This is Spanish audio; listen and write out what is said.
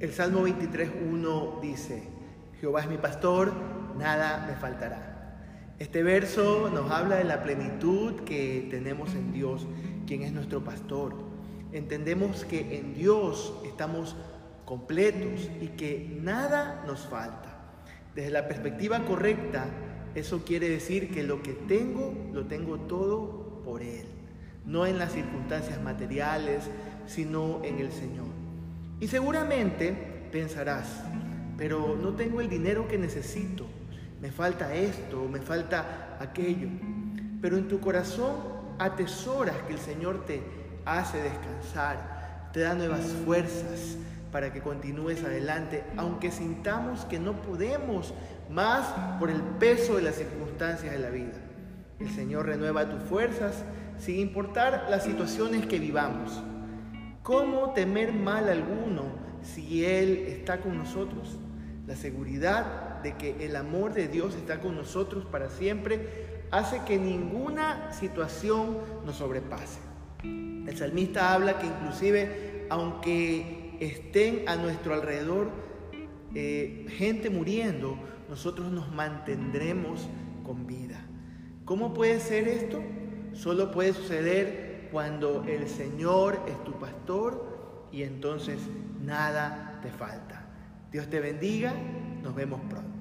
El Salmo 23.1 dice, Jehová es mi pastor, nada me faltará. Este verso nos habla de la plenitud que tenemos en Dios, quien es nuestro pastor. Entendemos que en Dios estamos completos y que nada nos falta. Desde la perspectiva correcta, eso quiere decir que lo que tengo, lo tengo todo por Él. No en las circunstancias materiales, sino en el Señor. Y seguramente pensarás, pero no tengo el dinero que necesito, me falta esto, me falta aquello. Pero en tu corazón atesoras que el Señor te hace descansar, te da nuevas fuerzas para que continúes adelante, aunque sintamos que no podemos más por el peso de las circunstancias de la vida. El Señor renueva tus fuerzas sin importar las situaciones que vivamos. ¿Cómo temer mal alguno si Él está con nosotros? La seguridad de que el amor de Dios está con nosotros para siempre hace que ninguna situación nos sobrepase. El salmista habla que inclusive aunque estén a nuestro alrededor eh, gente muriendo, nosotros nos mantendremos con vida. ¿Cómo puede ser esto? Solo puede suceder cuando el Señor es tu pastor y entonces nada te falta. Dios te bendiga, nos vemos pronto.